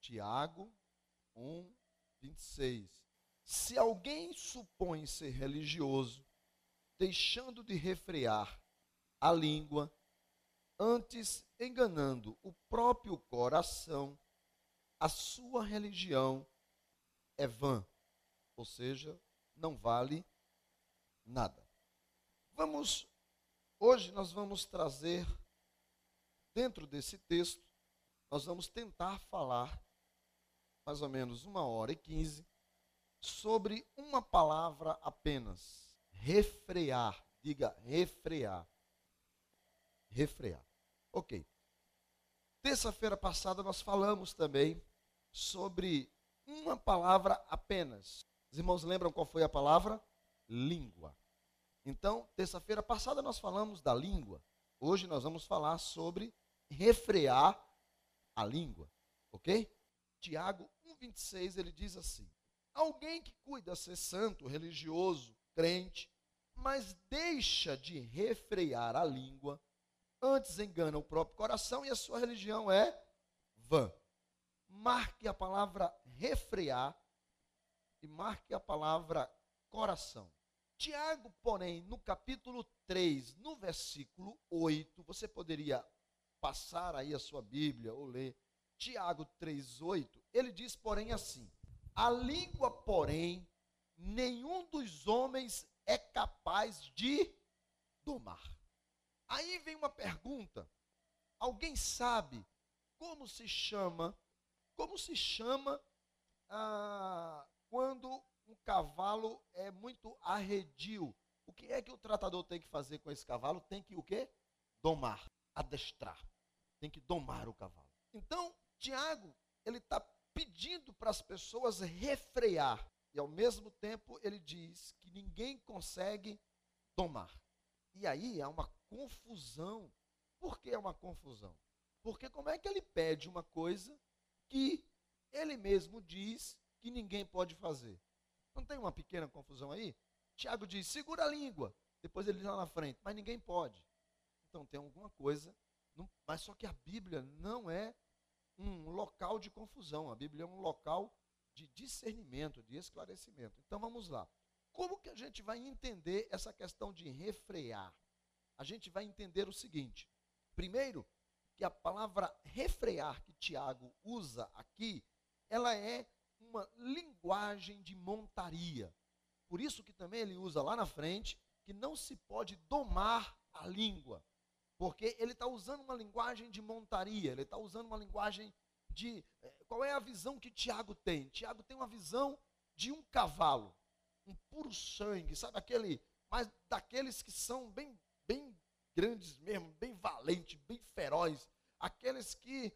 Tiago 1, 26. Se alguém supõe ser religioso, deixando de refrear a língua, antes enganando o próprio coração, a sua religião é vã, ou seja, não vale nada. Vamos, hoje nós vamos trazer, dentro desse texto, nós vamos tentar falar, mais ou menos uma hora e quinze, sobre uma palavra apenas: refrear. Diga refrear. Refrear. Ok. Terça-feira passada nós falamos também sobre uma palavra apenas. Os irmãos lembram qual foi a palavra? Língua. Então, terça-feira passada nós falamos da língua. Hoje nós vamos falar sobre refrear a língua. Ok? Tiago 1,26 ele diz assim: Alguém que cuida ser santo, religioso, crente, mas deixa de refrear a língua, antes engana o próprio coração e a sua religião é vã. Marque a palavra refrear e marque a palavra coração. Tiago, porém, no capítulo 3, no versículo 8, você poderia passar aí a sua Bíblia ou ler Tiago 3:8, ele diz, porém, assim: A língua, porém, nenhum dos homens é capaz de domar. Aí vem uma pergunta. Alguém sabe como se chama, como se chama ah, quando um cavalo é muito arredio? O que é que o tratador tem que fazer com esse cavalo? Tem que o quê? Domar, adestrar. Tem que domar o cavalo. Então, Tiago, ele está pedindo para as pessoas refrear. E ao mesmo tempo ele diz que ninguém consegue domar. E aí há uma confusão. Por que é uma confusão? Porque como é que ele pede uma coisa que ele mesmo diz que ninguém pode fazer? Não tem uma pequena confusão aí? Tiago diz, segura a língua. Depois ele diz lá na frente, mas ninguém pode. Então tem alguma coisa. mas só que a Bíblia não é um local de confusão. A Bíblia é um local de discernimento, de esclarecimento. Então vamos lá. Como que a gente vai entender essa questão de refrear? a gente vai entender o seguinte: primeiro, que a palavra refrear que Tiago usa aqui, ela é uma linguagem de montaria. Por isso que também ele usa lá na frente que não se pode domar a língua, porque ele está usando uma linguagem de montaria, ele está usando uma linguagem de. Eh, qual é a visão que Tiago tem? Tiago tem uma visão de um cavalo, um puro sangue, sabe aquele, mas daqueles que são bem bem grandes mesmo, bem valentes, bem ferozes, aqueles que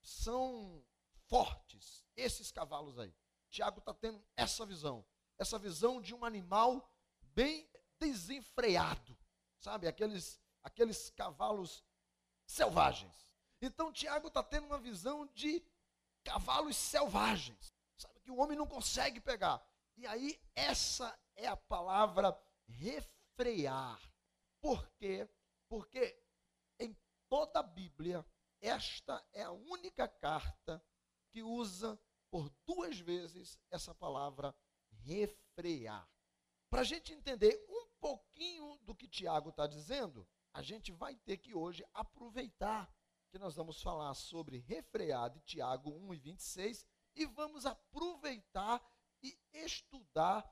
são fortes, esses cavalos aí. Tiago está tendo essa visão, essa visão de um animal bem desenfreado, sabe? Aqueles, aqueles cavalos selvagens. Então Tiago está tendo uma visão de cavalos selvagens, sabe? Que o homem não consegue pegar. E aí, essa é a palavra refrear. Por quê? Porque em toda a Bíblia, esta é a única carta que usa por duas vezes essa palavra refrear. Para a gente entender um pouquinho do que Tiago está dizendo, a gente vai ter que hoje aproveitar que nós vamos falar sobre refrear de Tiago 1 e 26 e vamos aproveitar e estudar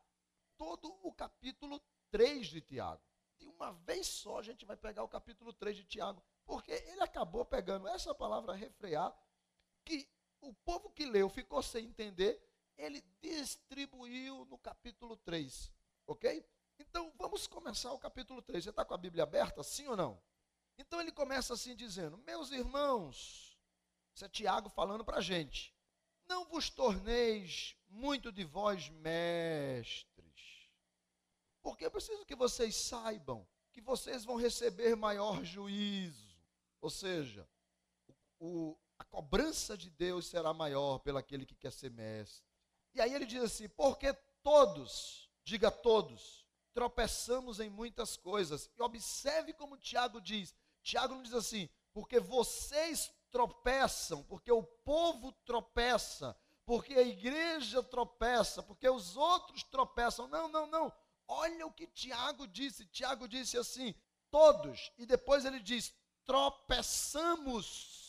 todo o capítulo 3 de Tiago de uma vez só a gente vai pegar o capítulo 3 de Tiago, porque ele acabou pegando essa palavra refrear, que o povo que leu ficou sem entender, ele distribuiu no capítulo 3, ok? Então vamos começar o capítulo 3. Você está com a Bíblia aberta, sim ou não? Então ele começa assim dizendo: Meus irmãos, isso é Tiago falando para a gente, não vos torneis muito de vós mestres porque eu preciso que vocês saibam que vocês vão receber maior juízo. Ou seja, o, a cobrança de Deus será maior pelo aquele que quer ser mestre. E aí ele diz assim: porque todos, diga todos, tropeçamos em muitas coisas. E observe como Tiago diz. Tiago não diz assim, porque vocês tropeçam, porque o povo tropeça, porque a igreja tropeça, porque os outros tropeçam. Não, não, não. Olha o que Tiago disse. Tiago disse assim: todos. E depois ele diz: tropeçamos.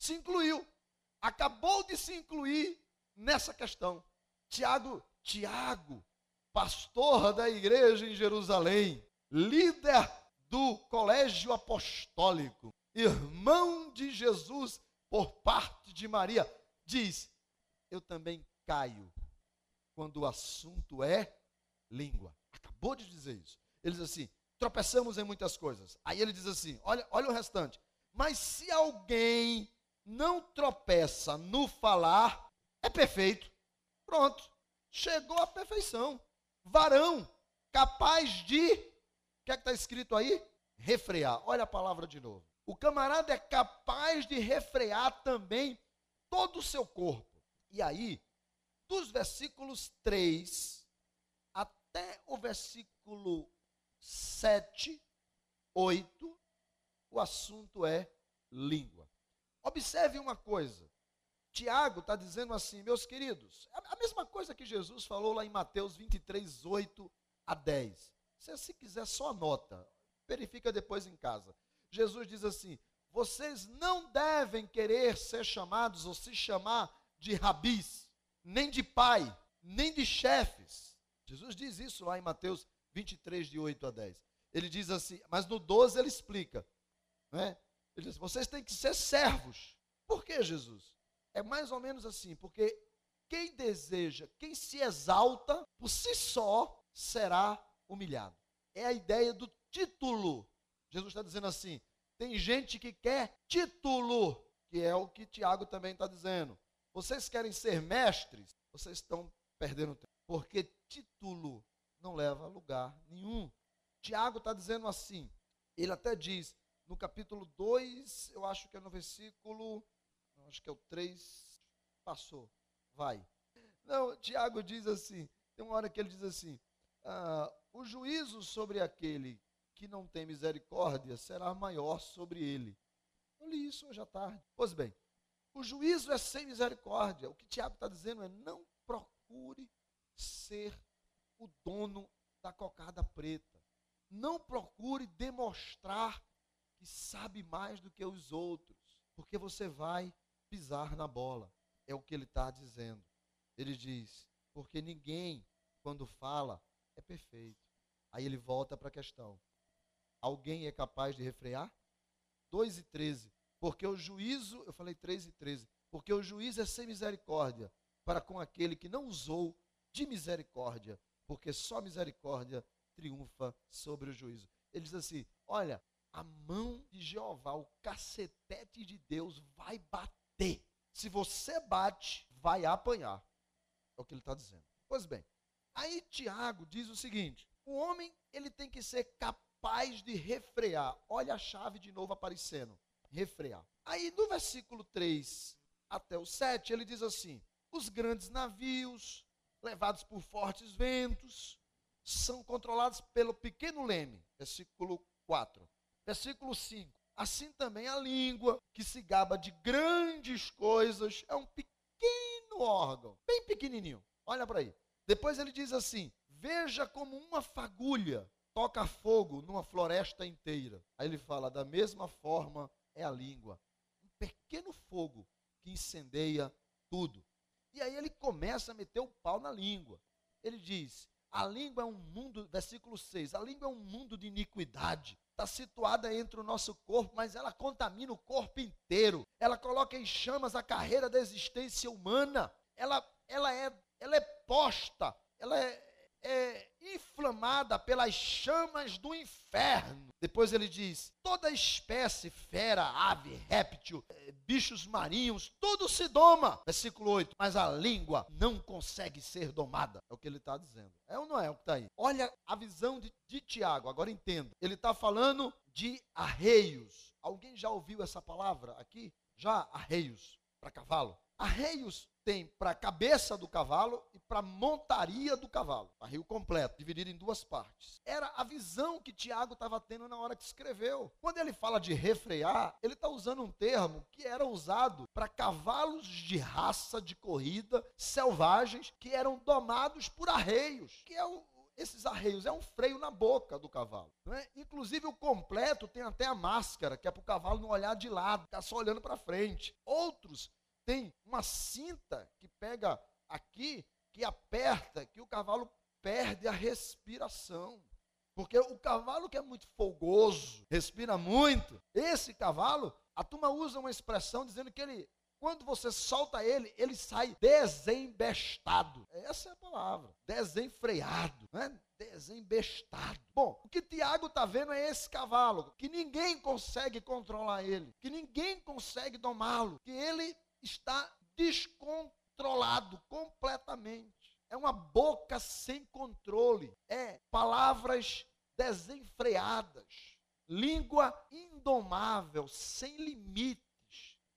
Se incluiu. Acabou de se incluir nessa questão. Tiago, Tiago, pastor da igreja em Jerusalém, líder do colégio apostólico, irmão de Jesus por parte de Maria, diz: Eu também caio quando o assunto é língua. Acabou de dizer isso. Ele diz assim: tropeçamos em muitas coisas. Aí ele diz assim: olha, olha o restante. Mas se alguém não tropeça no falar, é perfeito. Pronto. Chegou à perfeição. Varão, capaz de. O que é que está escrito aí? Refrear. Olha a palavra de novo. O camarada é capaz de refrear também todo o seu corpo. E aí, dos versículos 3 até o versículo 7, 8, o assunto é língua. Observe uma coisa. Tiago está dizendo assim, meus queridos, a mesma coisa que Jesus falou lá em Mateus 23, 8 a 10. Se você quiser, só anota. Verifica depois em casa. Jesus diz assim: vocês não devem querer ser chamados ou se chamar de rabis, nem de pai, nem de chefes. Jesus diz isso lá em Mateus 23, de 8 a 10. Ele diz assim, mas no 12 ele explica. Né? Ele diz: vocês têm que ser servos. Por que, Jesus? É mais ou menos assim, porque quem deseja, quem se exalta, por si só será humilhado. É a ideia do título. Jesus está dizendo assim: tem gente que quer título, que é o que Tiago também está dizendo. Vocês querem ser mestres? Vocês estão perdendo tempo. Porque título não leva a lugar nenhum. Tiago está dizendo assim. Ele até diz, no capítulo 2, eu acho que é no versículo acho que é o 3, passou, vai. Não, Tiago diz assim, tem uma hora que ele diz assim, ah, o juízo sobre aquele que não tem misericórdia será maior sobre ele. Eu li isso hoje à tarde. Pois bem, o juízo é sem misericórdia. O que Tiago está dizendo é não procure ser o dono da cocada preta. Não procure demonstrar que sabe mais do que os outros, porque você vai pisar na bola. É o que ele está dizendo. Ele diz: porque ninguém, quando fala, é perfeito. Aí ele volta para a questão: alguém é capaz de refrear? 2 e 13. Porque o juízo, eu falei 3 e 13, porque o juízo é sem misericórdia para com aquele que não usou de misericórdia, porque só misericórdia triunfa sobre o juízo. Ele diz assim: olha, a mão de Jeová, o cacetete de Deus vai bater. Se você bate, vai apanhar. É o que ele está dizendo. Pois bem, aí Tiago diz o seguinte: o homem ele tem que ser capaz de refrear. Olha a chave de novo aparecendo: refrear. Aí no versículo 3 até o 7, ele diz assim: os grandes navios, levados por fortes ventos, são controlados pelo pequeno leme. Versículo 4. Versículo 5. Assim também a língua, que se gaba de grandes coisas, é um pequeno órgão, bem pequenininho. Olha para aí. Depois ele diz assim: Veja como uma fagulha toca fogo numa floresta inteira. Aí ele fala: da mesma forma é a língua, um pequeno fogo que incendeia tudo. E aí ele começa a meter o pau na língua. Ele diz: a língua é um mundo, versículo 6, a língua é um mundo de iniquidade está situada entre o nosso corpo, mas ela contamina o corpo inteiro. Ela coloca em chamas a carreira da existência humana. Ela, ela, é, ela é posta, ela é, é inflamada pelas chamas do inferno. Depois ele diz: toda espécie, fera, ave, réptil, é, bichos marinhos, tudo se doma. Versículo 8. Mas a língua não consegue ser domada. É o que ele está dizendo. É ou não é o que está aí? Olha a visão de, de Tiago, agora entenda. Ele está falando de arreios. Alguém já ouviu essa palavra aqui? Já, arreios. Para cavalo. Arreios tem para a cabeça do cavalo e para montaria do cavalo. Arreio completo, dividido em duas partes. Era a visão que Tiago estava tendo na hora que escreveu. Quando ele fala de refrear, ele está usando um termo que era usado para cavalos de raça de corrida selvagens que eram domados por arreios, que é o, esses arreios é um freio na boca do cavalo. É? Inclusive o completo tem até a máscara, que é para o cavalo não olhar de lado, ficar só olhando para frente. Outros tem uma cinta que pega aqui, que aperta, que o cavalo perde a respiração. Porque o cavalo que é muito folgoso, respira muito, esse cavalo, a turma usa uma expressão dizendo que ele, quando você solta ele, ele sai desembestado. Essa é a palavra, desenfreado, né? desembestado. Bom, o que Tiago está vendo é esse cavalo, que ninguém consegue controlar ele, que ninguém consegue domá-lo, que ele está descontrolado completamente. É uma boca sem controle. É palavras desenfreadas. Língua indomável, sem limites.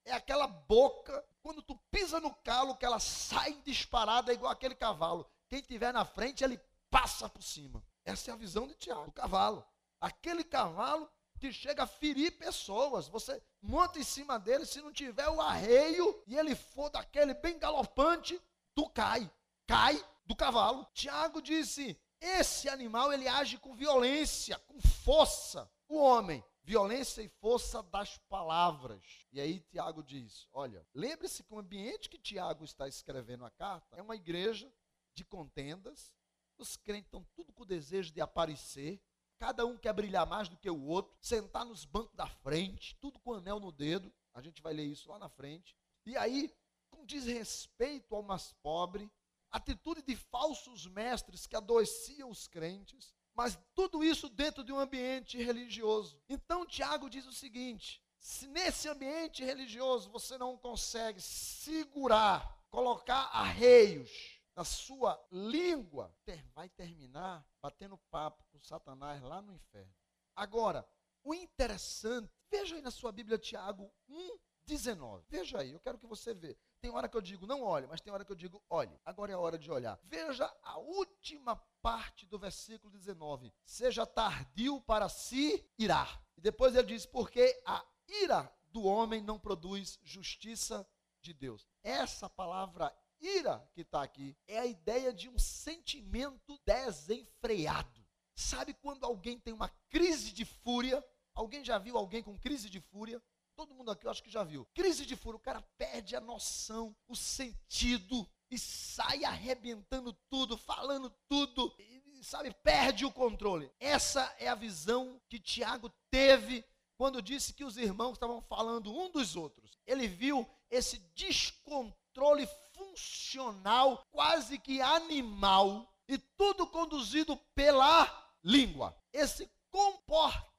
É aquela boca, quando tu pisa no calo, que ela sai disparada igual aquele cavalo. Quem tiver na frente, ele passa por cima. Essa é a visão de Tiago, o cavalo. Aquele cavalo que chega a ferir pessoas. Você monta em cima dele, se não tiver o arreio e ele for daquele bem galopante, tu cai. Cai do cavalo. Tiago disse: esse animal ele age com violência, com força. O homem, violência e força das palavras. E aí Tiago diz: olha, lembre-se que o ambiente que Tiago está escrevendo a carta é uma igreja de contendas. Os crentes estão tudo com o desejo de aparecer, Cada um quer brilhar mais do que o outro, sentar nos bancos da frente, tudo com anel no dedo. A gente vai ler isso lá na frente. E aí, com desrespeito ao mais pobre, atitude de falsos mestres que adoeciam os crentes, mas tudo isso dentro de um ambiente religioso. Então, Tiago diz o seguinte: se nesse ambiente religioso você não consegue segurar, colocar arreios, na sua língua, vai terminar batendo papo com Satanás lá no inferno. Agora, o interessante, veja aí na sua Bíblia Tiago 1, 19. Veja aí, eu quero que você veja. Tem hora que eu digo não olhe, mas tem hora que eu digo olhe. Agora é a hora de olhar. Veja a última parte do versículo 19. Seja tardio para se irar. E depois ele diz: porque a ira do homem não produz justiça de Deus. Essa palavra ira que está aqui é a ideia de um sentimento desenfreado. Sabe quando alguém tem uma crise de fúria? Alguém já viu alguém com crise de fúria? Todo mundo aqui eu acho que já viu. Crise de fúria, o cara perde a noção, o sentido e sai arrebentando tudo, falando tudo, e, sabe, perde o controle. Essa é a visão que Tiago teve quando disse que os irmãos estavam falando um dos outros. Ele viu esse descontrole funcional, quase que animal, e tudo conduzido pela língua. Esse comportamento,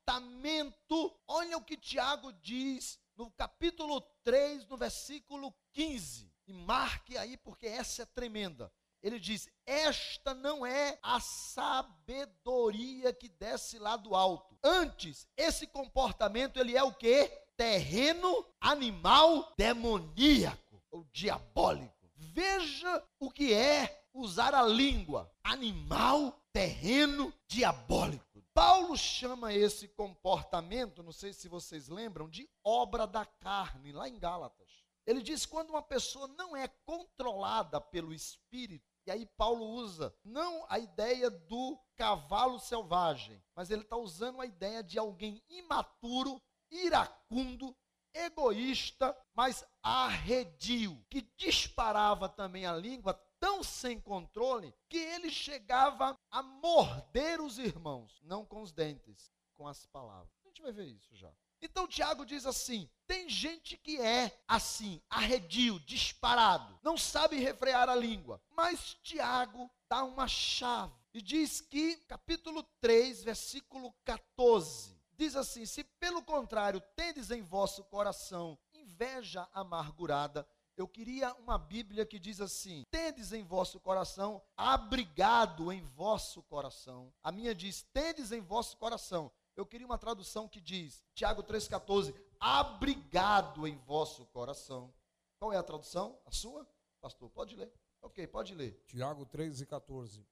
olha o que Tiago diz no capítulo 3, no versículo 15. E marque aí, porque essa é tremenda. Ele diz: Esta não é a sabedoria que desce lá do alto. Antes, esse comportamento ele é o que? Terreno animal demoníaco ou diabólico. Veja o que é usar a língua, animal, terreno, diabólico. Paulo chama esse comportamento, não sei se vocês lembram, de obra da carne, lá em Gálatas. Ele diz quando uma pessoa não é controlada pelo espírito, e aí Paulo usa não a ideia do cavalo selvagem, mas ele está usando a ideia de alguém imaturo, iracundo, egoísta, mas arredio, que disparava também a língua tão sem controle que ele chegava a morder os irmãos, não com os dentes, com as palavras. A gente vai ver isso já. Então Tiago diz assim: tem gente que é assim, arredio, disparado, não sabe refrear a língua. Mas Tiago dá uma chave e diz que, capítulo 3, versículo 14, Diz assim: Se pelo contrário tendes em vosso coração inveja amargurada, eu queria uma Bíblia que diz assim: tendes em vosso coração, abrigado em vosso coração. A minha diz: tendes em vosso coração. Eu queria uma tradução que diz, Tiago 3,14, abrigado em vosso coração. Qual é a tradução? A sua? Pastor, pode ler. Ok, pode ler. Tiago 3 e 14.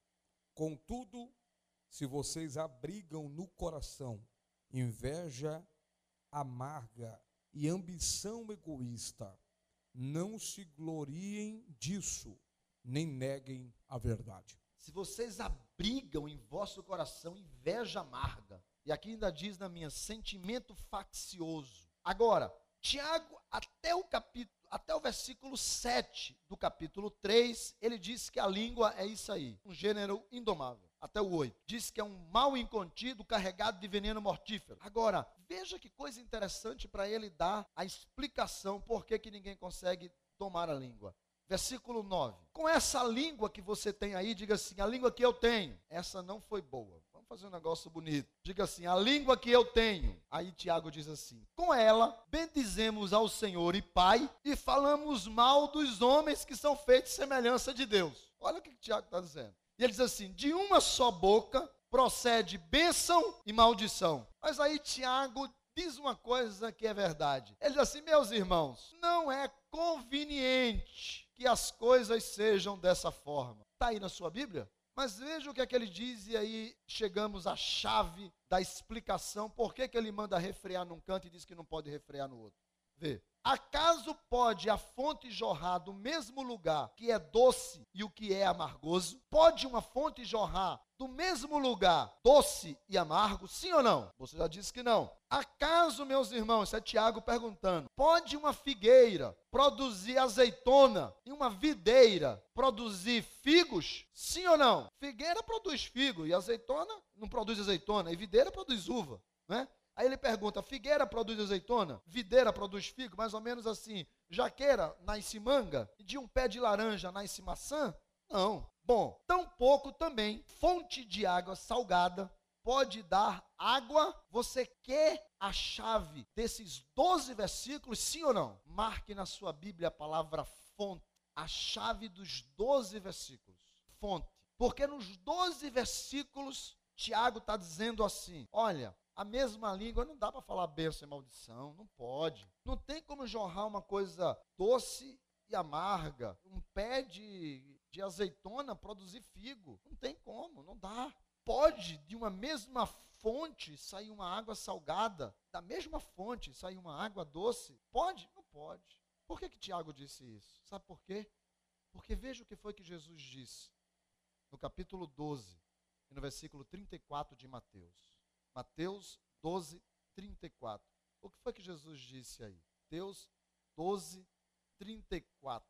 Contudo, se vocês abrigam no coração inveja amarga e ambição egoísta, não se gloriem disso, nem neguem a verdade. Se vocês abrigam em vosso coração inveja amarga, e aqui ainda diz na minha sentimento faccioso. Agora, Tiago, até o capítulo, até o versículo 7 do capítulo 3, ele diz que a língua é isso aí, um gênero indomável. Até o 8. Diz que é um mal incontido carregado de veneno mortífero. Agora, veja que coisa interessante para ele dar a explicação por que, que ninguém consegue domar a língua. Versículo 9. Com essa língua que você tem aí, diga assim: a língua que eu tenho, essa não foi boa. Vamos fazer um negócio bonito. Diga assim: a língua que eu tenho. Aí Tiago diz assim: com ela bendizemos ao Senhor e Pai e falamos mal dos homens que são feitos semelhança de Deus. Olha o que Tiago está dizendo. E ele diz assim: de uma só boca procede bênção e maldição. Mas aí Tiago diz uma coisa que é verdade. Ele diz assim: meus irmãos, não é conveniente que as coisas sejam dessa forma. Está aí na sua Bíblia? Mas veja o que é que ele diz, e aí chegamos à chave da explicação por que, que ele manda refrear num canto e diz que não pode refrear no outro. Vê. Acaso pode a fonte jorrar do mesmo lugar que é doce e o que é amargoso? Pode uma fonte jorrar do mesmo lugar doce e amargo? Sim ou não? Você já disse que não. Acaso, meus irmãos, isso é Tiago perguntando, pode uma figueira produzir azeitona e uma videira produzir figos? Sim ou não? Figueira produz figo e azeitona não produz azeitona e videira produz uva, né? Aí ele pergunta: figueira produz azeitona? Videira produz figo? Mais ou menos assim. Jaqueira nasce manga? De um pé de laranja nasce maçã? Não. Bom, tampouco também fonte de água salgada pode dar água. Você quer a chave desses 12 versículos, sim ou não? Marque na sua Bíblia a palavra fonte. A chave dos 12 versículos. Fonte. Porque nos 12 versículos, Tiago está dizendo assim: olha, a mesma língua, não dá para falar bênção e maldição, não pode. Não tem como jorrar uma coisa doce e amarga. Um pé de, de azeitona produzir figo. Não tem como, não dá. Pode, de uma mesma fonte, sair uma água salgada. Da mesma fonte, sair uma água doce. Pode? Não pode. Por que, que Tiago disse isso? Sabe por quê? Porque veja o que foi que Jesus disse no capítulo 12 e no versículo 34 de Mateus. Mateus 12, 34. O que foi que Jesus disse aí? Mateus 12, 34.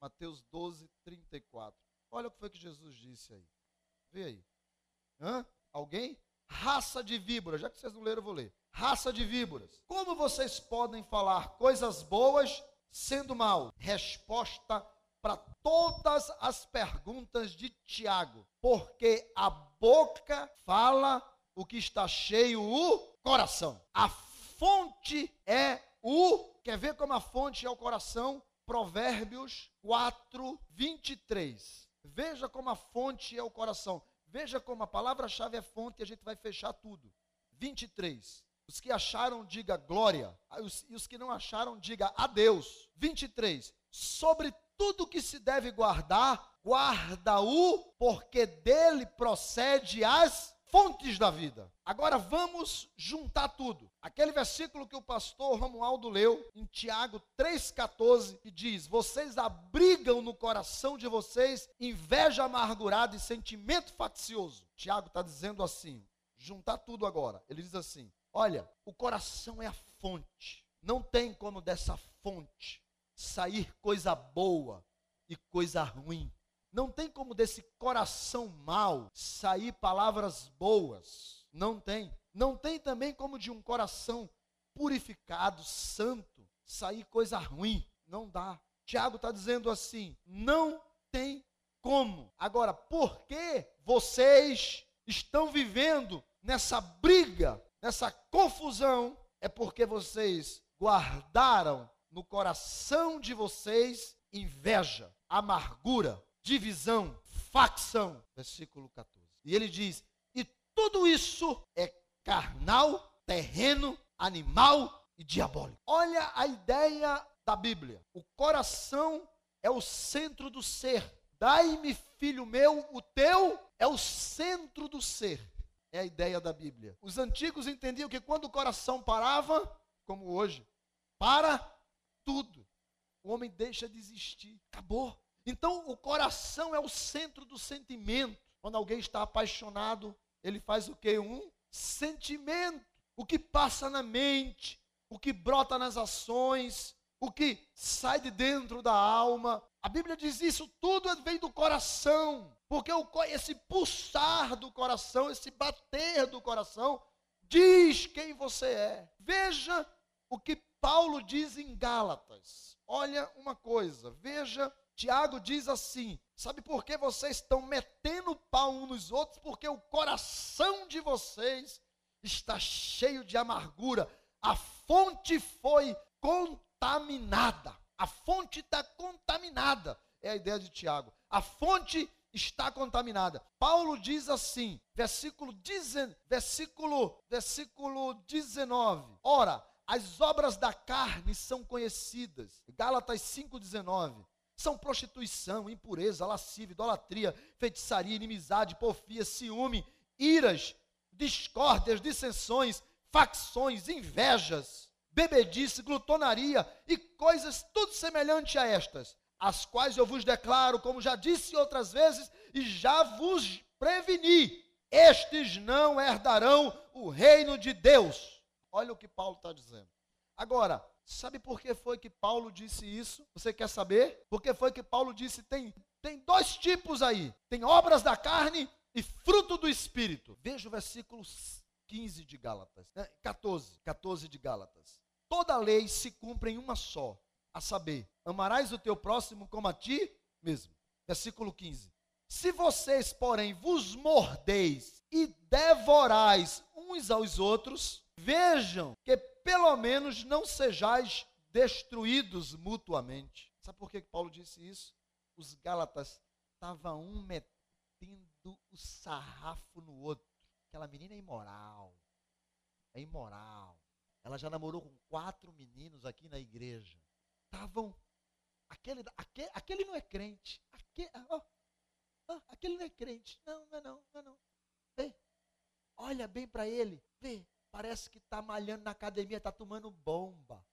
Mateus 12, 34. Olha o que foi que Jesus disse aí. Vê aí. Hã? Alguém? Raça de víboras. Já que vocês não leram, eu vou ler. Raça de víboras. Como vocês podem falar coisas boas sendo mal? Resposta para todas as perguntas de Tiago. Porque a boca fala o que está cheio o coração. A fonte é o. Quer ver como a fonte é o coração? Provérbios 4, 23. Veja como a fonte é o coração. Veja como a palavra-chave é fonte e a gente vai fechar tudo. 23. Os que acharam, diga glória. E os que não acharam, diga adeus. 23. Sobre tudo que se deve guardar, guarda-o, porque dele procede as fontes da vida. Agora vamos juntar tudo. Aquele versículo que o pastor Romualdo leu em Tiago 3,14, que diz: Vocês abrigam no coração de vocês inveja amargurada e sentimento faccioso. Tiago está dizendo assim: juntar tudo agora. Ele diz assim: Olha, o coração é a fonte. Não tem como dessa fonte sair coisa boa e coisa ruim. Não tem como desse coração mal sair palavras boas. Não tem. Não tem também como de um coração purificado, santo, sair coisa ruim. Não dá. Tiago está dizendo assim: não tem como. Agora, por que vocês estão vivendo nessa briga, nessa confusão? É porque vocês guardaram no coração de vocês inveja, amargura, divisão, facção. Versículo 14. E ele diz: E tudo isso é carnal, terreno, animal e diabólico. Olha a ideia da Bíblia. O coração é o centro do ser. Dai-me, filho meu, o teu é o centro do ser. É a ideia da Bíblia. Os antigos entendiam que quando o coração parava, como hoje, para tudo. O homem deixa de existir. Acabou. Então, o coração é o centro do sentimento. Quando alguém está apaixonado, ele faz o que? Um sentimento. O que passa na mente, o que brota nas ações, o que sai de dentro da alma. A Bíblia diz isso tudo vem do coração, porque esse pulsar do coração, esse bater do coração, diz quem você é. Veja o que Paulo diz em Gálatas. Olha uma coisa, veja, Tiago diz assim: sabe por que vocês estão metendo pau uns nos outros? Porque o coração de vocês está cheio de amargura. A fonte foi contaminada. A fonte está contaminada. É a ideia de Tiago. A fonte está contaminada. Paulo diz assim, versículo, dezen, versículo, versículo 19. Ora, as obras da carne são conhecidas. Gálatas 5,19. São prostituição, impureza, lascívia, idolatria, feitiçaria, inimizade, porfia, ciúme, iras, discórdias, dissensões, facções, invejas bebedice, glutonaria e coisas tudo semelhante a estas, as quais eu vos declaro, como já disse outras vezes, e já vos preveni: estes não herdarão o reino de Deus. Olha o que Paulo está dizendo. Agora, sabe por que foi que Paulo disse isso? Você quer saber? Por que foi que Paulo disse? Tem, tem dois tipos aí: tem obras da carne e fruto do espírito. Veja o versículo 15 de Gálatas, 14, 14 de Gálatas toda lei se cumpre em uma só, a saber, amarás o teu próximo como a ti mesmo. Versículo 15. Se vocês, porém, vos mordeis e devorais uns aos outros, vejam que pelo menos não sejais destruídos mutuamente. Sabe por que Paulo disse isso? Os Gálatas estavam um metendo o sarrafo no outro. Aquela menina é imoral. É imoral. Ela já namorou com quatro meninos aqui na igreja. Estavam. Aquele, aquele, aquele não é crente. Aquele, oh, oh, aquele não é crente. Não, não é não, não é não. Vê. Olha bem para ele. Vê. Parece que está malhando na academia, está tomando bomba.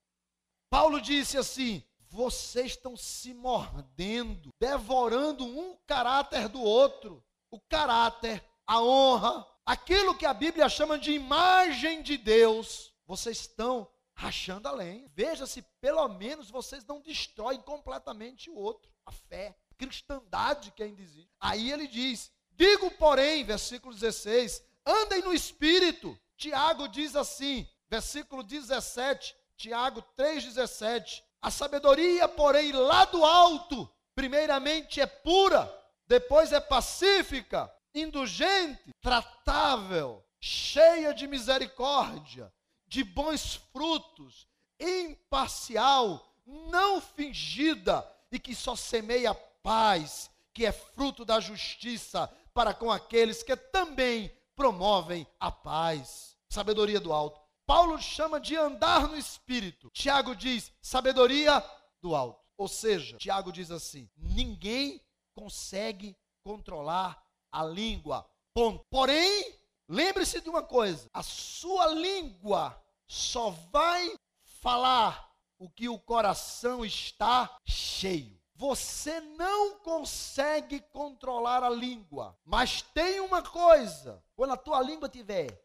Paulo disse assim: vocês estão se mordendo, devorando um caráter do outro. O caráter, a honra, aquilo que a Bíblia chama de imagem de Deus vocês estão rachando a lenha. Veja se pelo menos vocês não destroem completamente o outro. A fé, a cristandade que ainda existe. Aí ele diz: Digo, porém, versículo 16: andem no espírito. Tiago diz assim, versículo 17, Tiago 3,17: A sabedoria, porém, lá do alto, primeiramente é pura, depois é pacífica, indulgente, tratável, cheia de misericórdia de bons frutos, imparcial, não fingida e que só semeia paz, que é fruto da justiça para com aqueles que também promovem a paz. Sabedoria do alto. Paulo chama de andar no espírito. Tiago diz sabedoria do alto. Ou seja, Tiago diz assim: ninguém consegue controlar a língua. Ponto. Porém, lembre-se de uma coisa: a sua língua só vai falar o que o coração está cheio. Você não consegue controlar a língua, mas tem uma coisa: quando a tua língua tiver,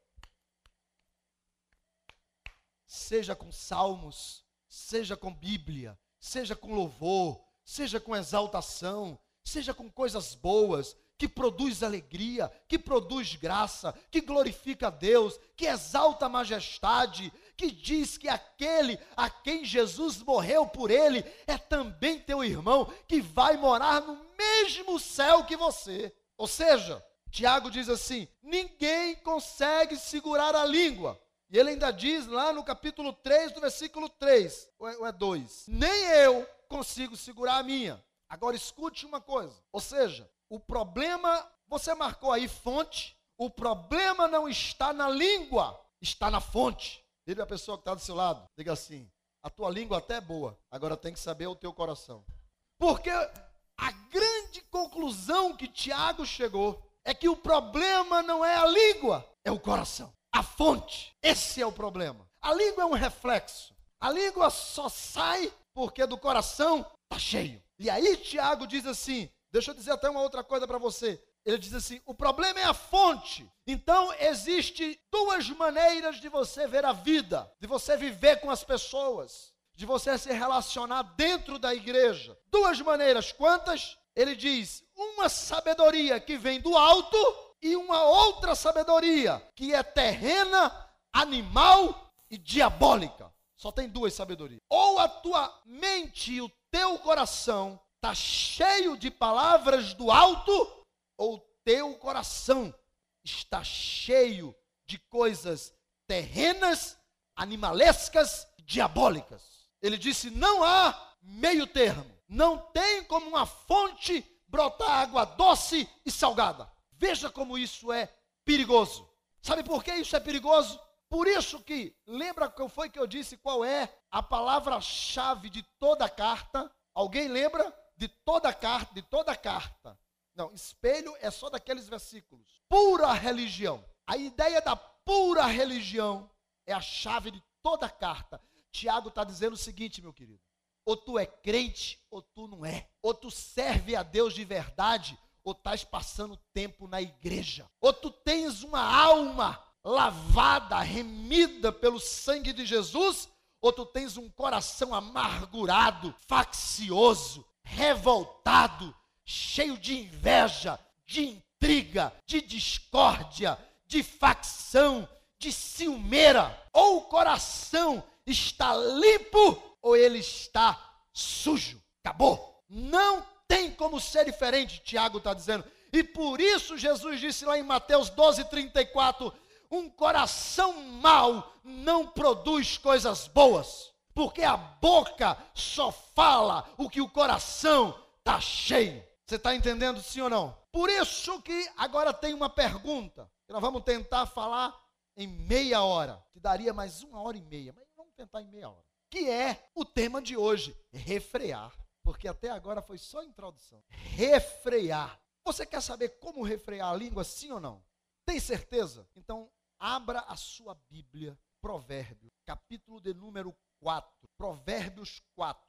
seja com salmos, seja com Bíblia, seja com louvor, seja com exaltação, seja com coisas boas, que produz alegria, que produz graça, que glorifica a Deus, que exalta a majestade, que diz que aquele a quem Jesus morreu por ele é também teu irmão, que vai morar no mesmo céu que você. Ou seja, Tiago diz assim: ninguém consegue segurar a língua. E ele ainda diz lá no capítulo 3, do versículo 3, ou é 2: é nem eu consigo segurar a minha. Agora escute uma coisa, ou seja, o problema, você marcou aí fonte, o problema não está na língua, está na fonte. Diga a pessoa que está do seu lado, diga assim: A tua língua até é boa, agora tem que saber o teu coração. Porque a grande conclusão que Tiago chegou é que o problema não é a língua, é o coração, a fonte. Esse é o problema. A língua é um reflexo. A língua só sai porque do coração está cheio. E aí Tiago diz assim: deixa eu dizer até uma outra coisa para você. Ele diz assim: o problema é a fonte. Então, existe duas maneiras de você ver a vida, de você viver com as pessoas, de você se relacionar dentro da igreja. Duas maneiras. Quantas? Ele diz: uma sabedoria que vem do alto e uma outra sabedoria que é terrena, animal e diabólica. Só tem duas sabedorias. Ou a tua mente e o teu coração está cheio de palavras do alto, ou teu coração está cheio de coisas terrenas, animalescas, diabólicas. Ele disse: não há meio termo. Não tem como uma fonte brotar água doce e salgada. Veja como isso é perigoso. Sabe por que isso é perigoso? Por isso que, lembra qual foi que eu disse qual é a palavra-chave de toda a carta? Alguém lembra de toda a carta, de toda a carta? Não, espelho é só daqueles versículos. Pura religião. A ideia da pura religião é a chave de toda a carta. Tiago está dizendo o seguinte, meu querido: ou tu é crente, ou tu não é. Ou tu serve a Deus de verdade, ou estás passando tempo na igreja. Ou tu tens uma alma lavada, remida pelo sangue de Jesus, ou tu tens um coração amargurado, faccioso, revoltado, cheio de inveja, de intriga, de discórdia, de facção, de ciumeira. Ou o coração está limpo, ou ele está sujo. Acabou. Não tem como ser diferente, Tiago está dizendo. E por isso Jesus disse lá em Mateus 12, 34: um coração mau não produz coisas boas, porque a boca só fala o que o coração está cheio. Você está entendendo sim ou não? Por isso que agora tem uma pergunta, que nós vamos tentar falar em meia hora, que daria mais uma hora e meia, mas vamos tentar em meia hora. Que é o tema de hoje, refrear. Porque até agora foi só introdução. Refrear. Você quer saber como refrear a língua, sim ou não? Tem certeza? Então, abra a sua Bíblia, Provérbios, capítulo de número 4. Provérbios 4.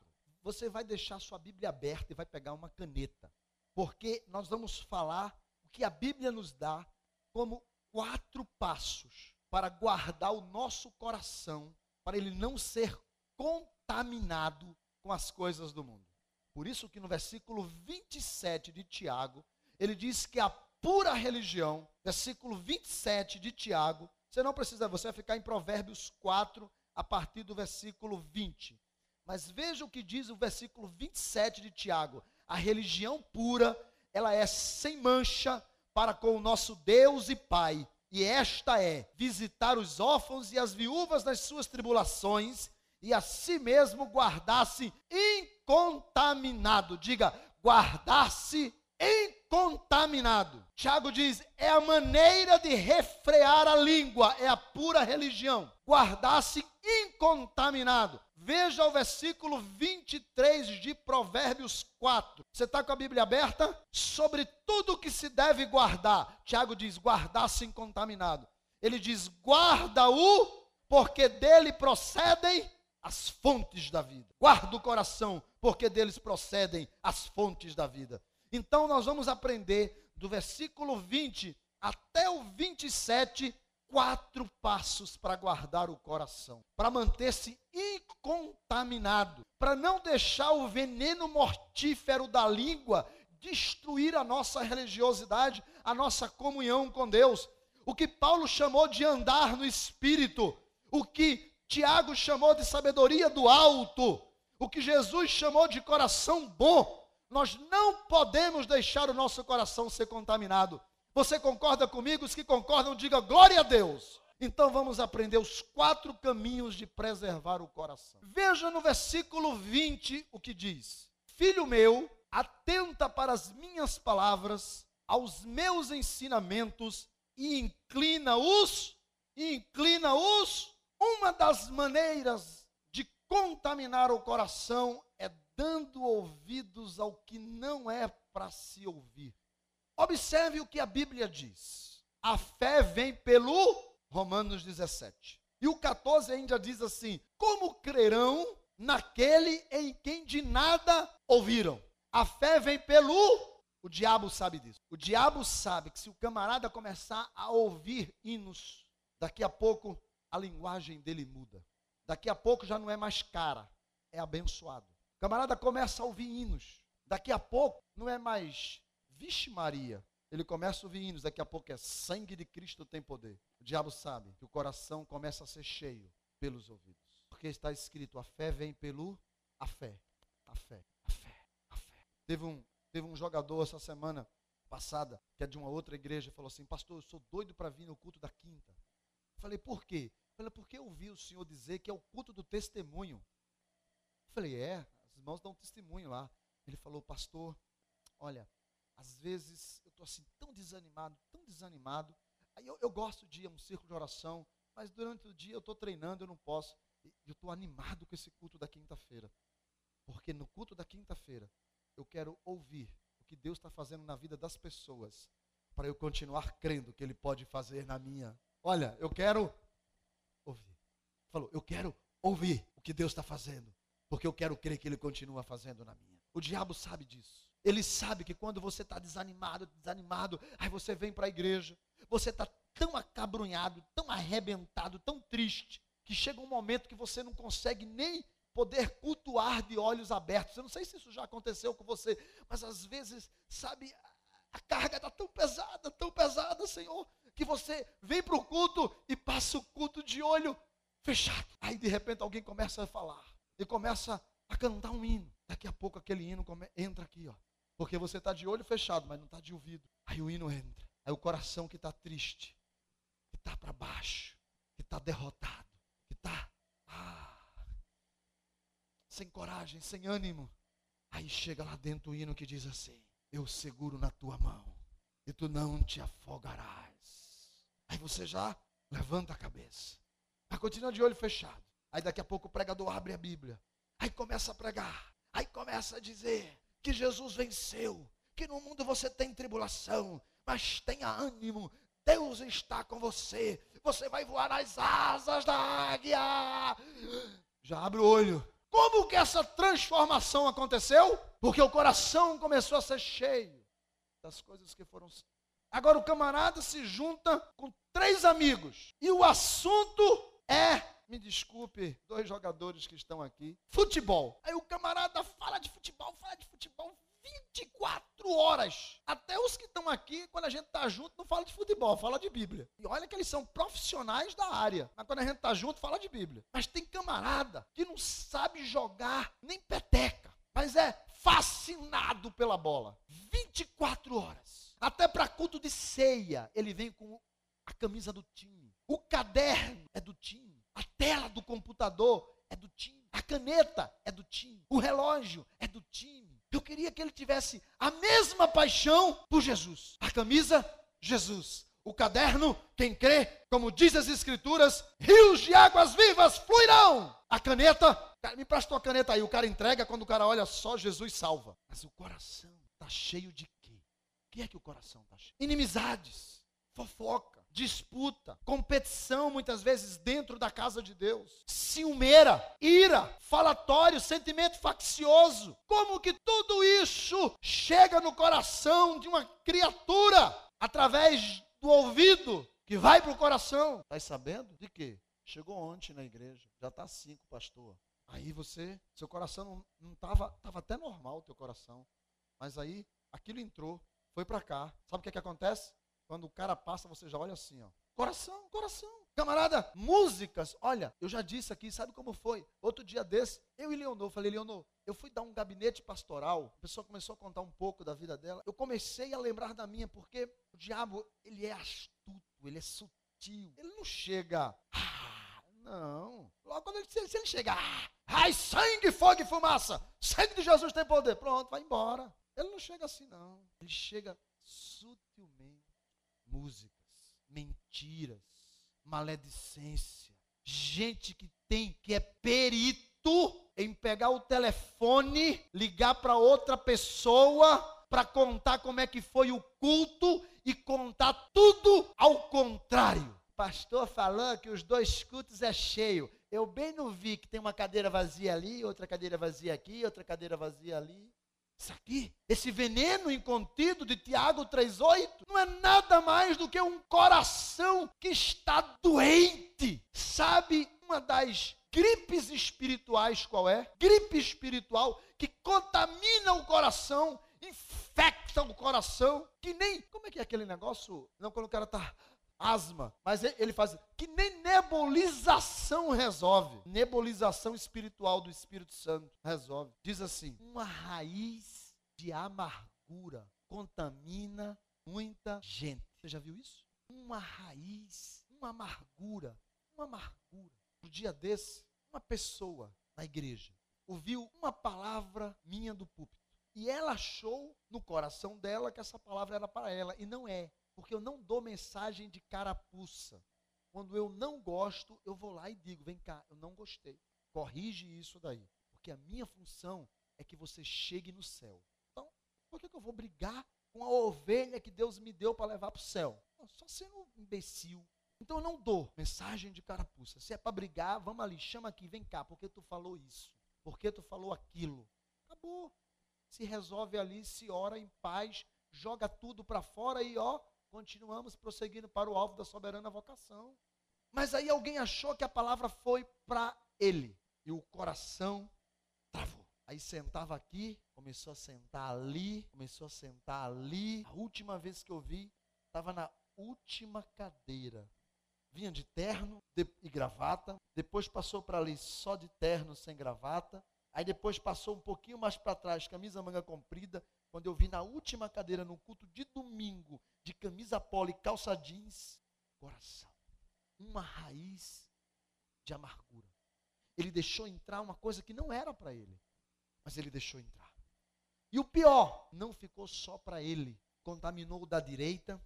Você vai deixar sua Bíblia aberta e vai pegar uma caneta porque nós vamos falar o que a Bíblia nos dá como quatro passos para guardar o nosso coração, para ele não ser contaminado com as coisas do mundo. Por isso que no versículo 27 de Tiago, ele diz que a pura religião, versículo 27 de Tiago, você não precisa, você vai ficar em Provérbios 4, a partir do versículo 20. Mas veja o que diz o versículo 27 de Tiago a religião pura, ela é sem mancha para com o nosso Deus e Pai. E esta é visitar os órfãos e as viúvas nas suas tribulações e a si mesmo guardar-se incontaminado. Diga, guardar-se incontaminado. Tiago diz: é a maneira de refrear a língua, é a pura religião. Guardar-se incontaminado. Veja o versículo 23 de Provérbios 4. Você está com a Bíblia aberta? Sobre tudo que se deve guardar. Tiago diz: guardar-se incontaminado. Ele diz: guarda-o, porque dele procedem as fontes da vida. Guarda o coração, porque deles procedem as fontes da vida. Então nós vamos aprender do versículo 20 até o 27 quatro passos para guardar o coração, para manter-se incontaminado, para não deixar o veneno mortífero da língua destruir a nossa religiosidade, a nossa comunhão com Deus. O que Paulo chamou de andar no espírito, o que Tiago chamou de sabedoria do alto, o que Jesus chamou de coração bom. Nós não podemos deixar o nosso coração ser contaminado. Você concorda comigo? Os que concordam, diga glória a Deus. Então vamos aprender os quatro caminhos de preservar o coração. Veja no versículo 20 o que diz: Filho meu, atenta para as minhas palavras, aos meus ensinamentos e inclina-os, inclina-os. Uma das maneiras de Contaminar o coração é dando ouvidos ao que não é para se ouvir. Observe o que a Bíblia diz. A fé vem pelo Romanos 17. E o 14 ainda diz assim: Como crerão naquele em quem de nada ouviram? A fé vem pelo. O diabo sabe disso. O diabo sabe que se o camarada começar a ouvir hinos, daqui a pouco a linguagem dele muda. Daqui a pouco já não é mais cara, é abençoado. O camarada começa a ouvir hinos. Daqui a pouco não é mais Vixe Maria. Ele começa a ouvir hinos, daqui a pouco é sangue de Cristo tem poder. O diabo sabe que o coração começa a ser cheio pelos ouvidos. Porque está escrito: a fé vem pelo a fé. A fé, a fé, a fé. Teve um, teve um jogador essa semana passada, que é de uma outra igreja, falou assim: Pastor, eu sou doido para vir no culto da quinta. Falei, por quê? Falei, porque eu ouvi o senhor dizer que é o culto do testemunho. Falei, é, as irmãos dão testemunho lá. Ele falou, pastor, olha, às vezes eu estou assim tão desanimado, tão desanimado. Aí eu, eu gosto de ir a um círculo de oração, mas durante o dia eu estou treinando, eu não posso. E eu estou animado com esse culto da quinta-feira. Porque no culto da quinta-feira eu quero ouvir o que Deus está fazendo na vida das pessoas, para eu continuar crendo que Ele pode fazer na minha. Olha, eu quero ouvir. Falou, eu quero ouvir o que Deus está fazendo, porque eu quero crer que Ele continua fazendo na minha. O diabo sabe disso. Ele sabe que quando você está desanimado, desanimado, aí você vem para a igreja, você está tão acabrunhado, tão arrebentado, tão triste, que chega um momento que você não consegue nem poder cultuar de olhos abertos. Eu não sei se isso já aconteceu com você, mas às vezes, sabe, a carga está tão pesada, tão pesada, Senhor, que você vem para o culto e passa o culto de olho fechado. Aí de repente alguém começa a falar e começa a cantar um hino. Daqui a pouco aquele hino entra aqui, ó. Porque você está de olho fechado, mas não está de ouvido. Aí o hino entra. Aí o coração que está triste, que está para baixo, que está derrotado, que está sem coragem, sem ânimo. Aí chega lá dentro o hino que diz assim: Eu seguro na tua mão e tu não te afogarás. Aí você já levanta a cabeça. Mas continua de olho fechado. Aí daqui a pouco o pregador abre a Bíblia. Aí começa a pregar. Aí começa a dizer que Jesus venceu. Que no mundo você tem tribulação. Mas tenha ânimo. Deus está com você. Você vai voar nas asas da águia. Já abre o olho. Como que essa transformação aconteceu? Porque o coração começou a ser cheio das coisas que foram. Agora o camarada se junta com três amigos e o assunto é, me desculpe, dois jogadores que estão aqui, futebol. Aí o camarada fala de futebol, fala de futebol, 24 horas. Até os que estão aqui, quando a gente está junto, não fala de futebol, fala de Bíblia. E olha que eles são profissionais da área. Mas quando a gente está junto, fala de Bíblia. Mas tem camarada que não sabe jogar nem peteca, mas é fascinado pela bola. 24 horas. Até para culto de ceia, ele vem com a camisa do time. O caderno é do time. A tela do computador é do time. A caneta é do time. O relógio é do time. Eu queria que ele tivesse a mesma paixão por Jesus. A camisa, Jesus. O caderno, quem crê, como diz as Escrituras, rios de águas vivas fluirão. A caneta, me presta uma caneta aí. O cara entrega, quando o cara olha só, Jesus salva. Mas o coração está cheio de quê? O que é que o coração está cheio? Inimizades, fofoca disputa, competição muitas vezes dentro da casa de Deus, ciumeira, ira, falatório, sentimento faccioso. Como que tudo isso chega no coração de uma criatura através do ouvido que vai para o coração? Está sabendo de quê? Chegou ontem na igreja, já está cinco, pastor. Aí você, seu coração não estava, estava até normal o teu coração, mas aí aquilo entrou, foi para cá. Sabe o que, é que acontece? Quando o cara passa, você já olha assim, ó. Coração, coração. Camarada, músicas. Olha, eu já disse aqui, sabe como foi? Outro dia desse, eu e Leonor, falei, Leonor, eu fui dar um gabinete pastoral, a pessoa começou a contar um pouco da vida dela. Eu comecei a lembrar da minha, porque o diabo, ele é astuto, ele é sutil. Ele não chega, ah, não. Logo quando ele, se ele chega, ah, ai, sangue, fogo e fumaça, sangue de Jesus tem poder. Pronto, vai embora. Ele não chega assim, não. Ele chega sutilmente músicas, mentiras, maledicência. Gente que tem, que é perito em pegar o telefone, ligar para outra pessoa para contar como é que foi o culto e contar tudo ao contrário. Pastor falou que os dois cultos é cheio. Eu bem não vi que tem uma cadeira vazia ali, outra cadeira vazia aqui, outra cadeira vazia ali. Isso aqui, esse veneno incontido de Tiago 3,8, não é nada mais do que um coração que está doente. Sabe uma das gripes espirituais qual é? Gripe espiritual que contamina o coração, infecta o coração, que nem. Como é que é aquele negócio? Não, quando o cara está asma, mas ele faz que nem nebulização resolve. Nebulização espiritual do Espírito Santo resolve. Diz assim: uma raiz de amargura contamina muita gente. Você já viu isso? Uma raiz, uma amargura, uma amargura. Um dia desse, uma pessoa na igreja ouviu uma palavra minha do púlpito. E ela achou no coração dela que essa palavra era para ela, e não é. Porque eu não dou mensagem de carapuça. Quando eu não gosto, eu vou lá e digo: vem cá, eu não gostei. Corrige isso daí. Porque a minha função é que você chegue no céu. Então, por que, que eu vou brigar com a ovelha que Deus me deu para levar para o céu? Só sendo um imbecil. Então eu não dou mensagem de carapuça. Se é para brigar, vamos ali, chama aqui, vem cá, porque tu falou isso? Porque tu falou aquilo? Acabou. Se resolve ali, se ora em paz, joga tudo para fora e ó, continuamos prosseguindo para o alvo da soberana vocação. Mas aí alguém achou que a palavra foi para ele. E o coração travou. Aí sentava aqui, começou a sentar ali, começou a sentar ali. A última vez que eu vi, estava na última cadeira. Vinha de terno e gravata. Depois passou para ali só de terno, sem gravata. Aí depois passou um pouquinho mais para trás, camisa manga comprida, quando eu vi na última cadeira, no culto de domingo, de camisa polo e calça jeans, coração. Uma raiz de amargura. Ele deixou entrar uma coisa que não era para ele, mas ele deixou entrar. E o pior, não ficou só para ele. Contaminou da direita,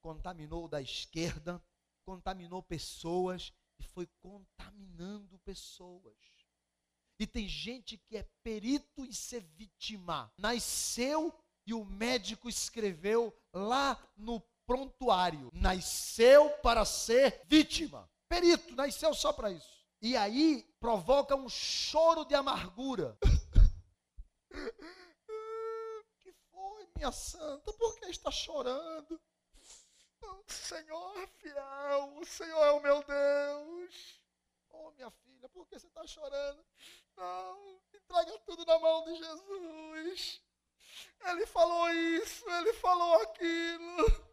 contaminou da esquerda, contaminou pessoas e foi contaminando pessoas. E tem gente que é perito em ser vítima. Nasceu e o médico escreveu lá no prontuário: nasceu para ser vítima. Perito, nasceu só para isso. E aí provoca um choro de amargura. que foi, minha santa? Por que está chorando? Senhor é fiel, o Senhor é o meu Deus. Oh, minha filha, por que você está chorando? Não, entrega tudo na mão de Jesus. Ele falou isso, ele falou aquilo.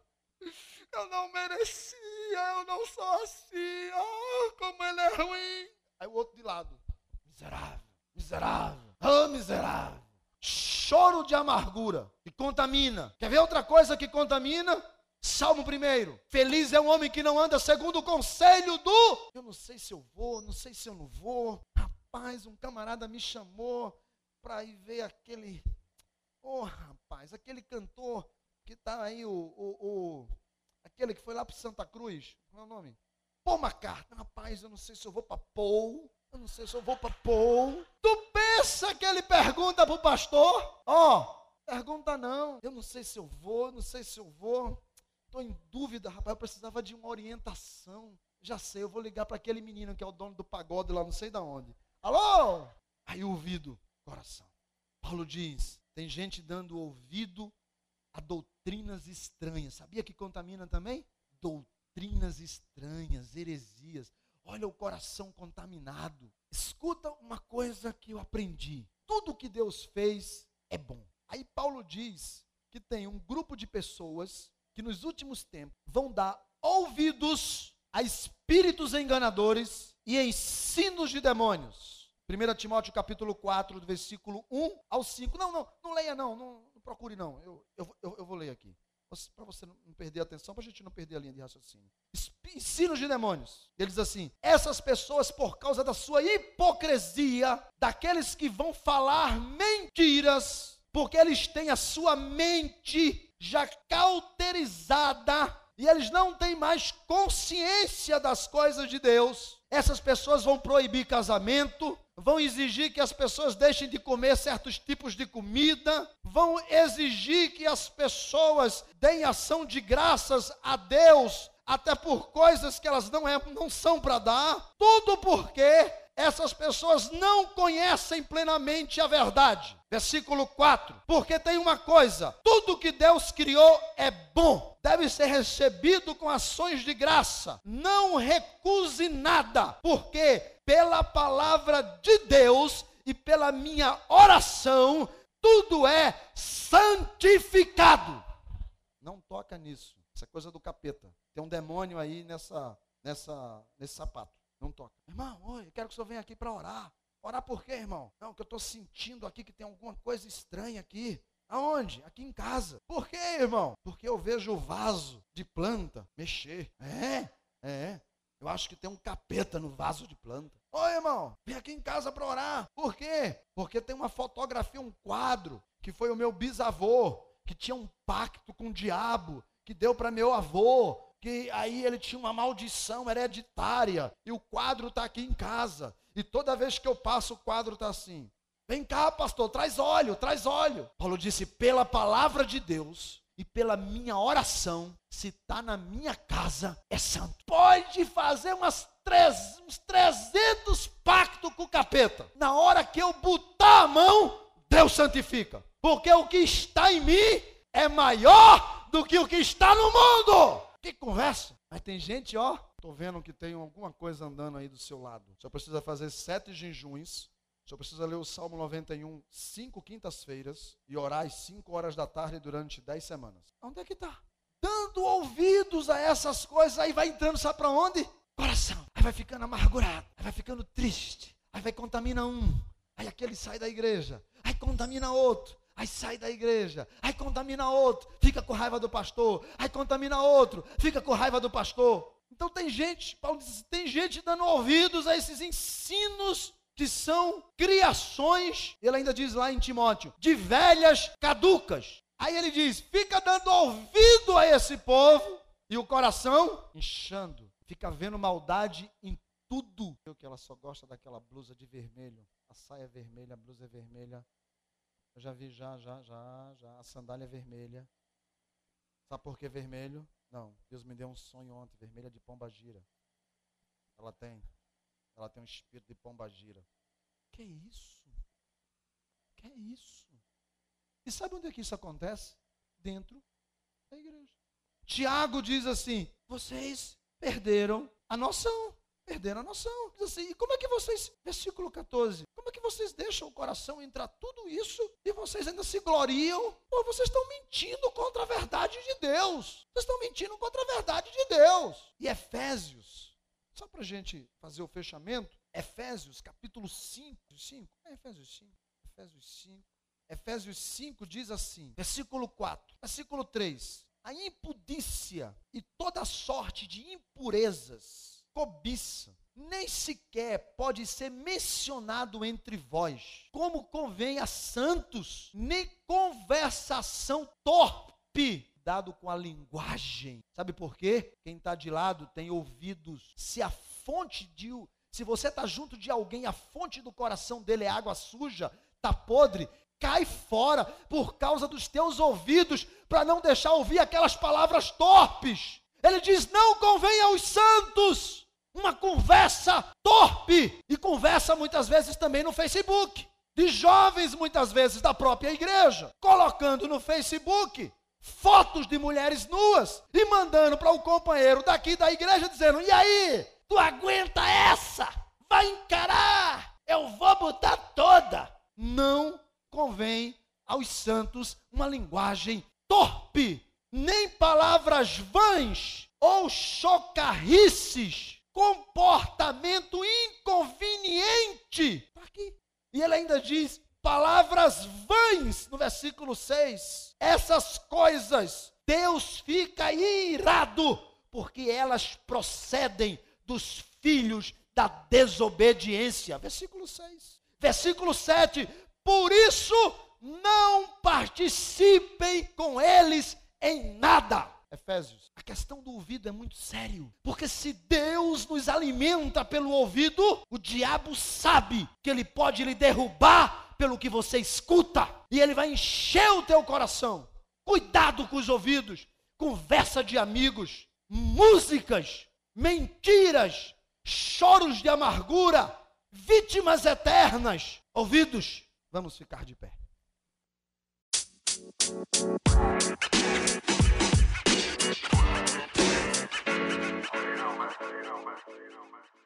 Eu não merecia, eu não sou assim. Ah, como ele é ruim. Aí o outro de lado. Miserável, miserável. Ah, miserável. Choro de amargura que contamina. Quer ver outra coisa que contamina? Salmo primeiro. Feliz é um homem que não anda segundo o conselho do. Eu não sei se eu vou, não sei se eu não vou. Rapaz, um camarada me chamou para ir ver aquele. Oh, rapaz, aquele cantor que tá aí, o, o, o aquele que foi lá para Santa Cruz. Qual é o nome? Paul McCartney. Rapaz, eu não sei se eu vou para Paul. Eu não sei se eu vou para Paul. Tu pensa que ele pergunta para o pastor? Ó, oh, pergunta não. Eu não sei se eu vou, não sei se eu vou. Estou em dúvida, rapaz, eu precisava de uma orientação. Já sei, eu vou ligar para aquele menino que é o dono do pagode lá, não sei de onde. Alô? Aí ouvido, coração. Paulo diz: tem gente dando ouvido a doutrinas estranhas. Sabia que contamina também? Doutrinas estranhas, heresias. Olha o coração contaminado. Escuta uma coisa que eu aprendi. Tudo que Deus fez é bom. Aí Paulo diz que tem um grupo de pessoas que nos últimos tempos vão dar ouvidos a espíritos enganadores e ensinos de demônios. 1 Timóteo capítulo 4, do versículo 1 ao 5. Não, não, não leia não, não, não procure não. Eu, eu, eu, eu, vou ler aqui. Para você não perder a atenção, para a gente não perder a linha de raciocínio. Ensinos de demônios. Ele diz assim: essas pessoas, por causa da sua hipocrisia, daqueles que vão falar mentiras, porque eles têm a sua mente já cauterizada e eles não têm mais consciência das coisas de Deus, essas pessoas vão proibir casamento, vão exigir que as pessoas deixem de comer certos tipos de comida, vão exigir que as pessoas deem ação de graças a Deus, até por coisas que elas não, é, não são para dar, tudo porque essas pessoas não conhecem plenamente a verdade. Versículo 4: Porque tem uma coisa: tudo que Deus criou é bom, deve ser recebido com ações de graça. Não recuse nada, porque pela palavra de Deus e pela minha oração, tudo é santificado. Não toca nisso. Essa é coisa do capeta. Tem um demônio aí nessa, nessa, nesse sapato. Não toca. Irmão, oi, eu quero que o senhor venha aqui para orar. Orar por quê, irmão? Não, que eu estou sentindo aqui que tem alguma coisa estranha aqui. Aonde? Aqui em casa. Por quê, irmão? Porque eu vejo o vaso de planta mexer. É, é. Eu acho que tem um capeta no vaso de planta. Oi, irmão, vem aqui em casa para orar. Por quê? Porque tem uma fotografia, um quadro, que foi o meu bisavô, que tinha um pacto com o diabo, que deu para meu avô, que aí ele tinha uma maldição hereditária, e o quadro está aqui em casa. E toda vez que eu passo, o quadro está assim. Vem cá, pastor, traz óleo, traz óleo. Paulo disse: pela palavra de Deus e pela minha oração, se está na minha casa, é santo. Pode fazer umas três, uns 300 pactos com o capeta. Na hora que eu botar a mão, Deus santifica. Porque o que está em mim é maior do que o que está no mundo. Que conversa! Mas tem gente, ó, tô vendo que tem alguma coisa andando aí do seu lado. Só precisa fazer sete jejuns. Só precisa ler o Salmo 91 cinco quintas-feiras e orar às cinco horas da tarde durante dez semanas. Onde é que está? Dando ouvidos a essas coisas, aí vai entrando, sabe para onde? Coração. Aí vai ficando amargurado, aí vai ficando triste, aí vai contamina um, aí aquele sai da igreja, aí contamina outro, aí sai da igreja, aí contamina outro, fica com raiva do pastor, aí contamina outro, fica com raiva do pastor. Então tem gente, Paulo diz, tem gente dando ouvidos a esses ensinos que são criações, ele ainda diz lá em Timóteo, de velhas caducas. Aí ele diz: fica dando ouvido a esse povo e o coração inchando, fica vendo maldade em tudo. Eu que ela só gosta daquela blusa de vermelho, a saia é vermelha, a blusa é vermelha, eu já vi, já, já, já, já. A sandália é vermelha. Sabe por que vermelho? Não. Deus me deu um sonho ontem. Vermelha de pomba gira. Ela tem. Ela tem um espírito de pomba gira. Que isso? Que isso? E sabe onde é que isso acontece? Dentro da igreja. Tiago diz assim: vocês perderam a noção perderam a noção. Diz assim, e como é que vocês, versículo 14, como é que vocês deixam o coração entrar tudo isso e vocês ainda se gloriam? Pô, vocês estão mentindo contra a verdade de Deus. Vocês estão mentindo contra a verdade de Deus. E Efésios, só para a gente fazer o fechamento, Efésios capítulo 5, 5, é Efésios 5, Efésios 5, Efésios 5 diz assim, versículo 4, versículo 3, a impudícia e toda sorte de impurezas cobiça nem sequer pode ser mencionado entre vós, como convém a santos, nem conversação torpe, dado com a linguagem. Sabe por quê? Quem está de lado tem ouvidos. Se a fonte de. Se você está junto de alguém, a fonte do coração dele é água suja, está podre, cai fora por causa dos teus ouvidos, para não deixar ouvir aquelas palavras torpes. Ele diz: não convém aos santos uma conversa torpe e conversa muitas vezes também no Facebook, de jovens muitas vezes da própria igreja, colocando no Facebook fotos de mulheres nuas e mandando para o companheiro daqui da igreja dizendo: "E aí, tu aguenta essa? Vai encarar? Eu vou botar toda". Não convém aos santos uma linguagem torpe, nem palavras vãs ou chocarrices comportamento inconveniente. Está aqui. E ele ainda diz palavras vãs no versículo 6. Essas coisas Deus fica irado, porque elas procedem dos filhos da desobediência. Versículo 6. Versículo 7. Por isso, não participem com eles em nada. Efésios. A questão do ouvido é muito sério, porque se Deus nos alimenta pelo ouvido, o diabo sabe que ele pode lhe derrubar pelo que você escuta, e ele vai encher o teu coração. Cuidado com os ouvidos, conversa de amigos, músicas, mentiras, choros de amargura, vítimas eternas. Ouvidos, vamos ficar de pé. so you know, man.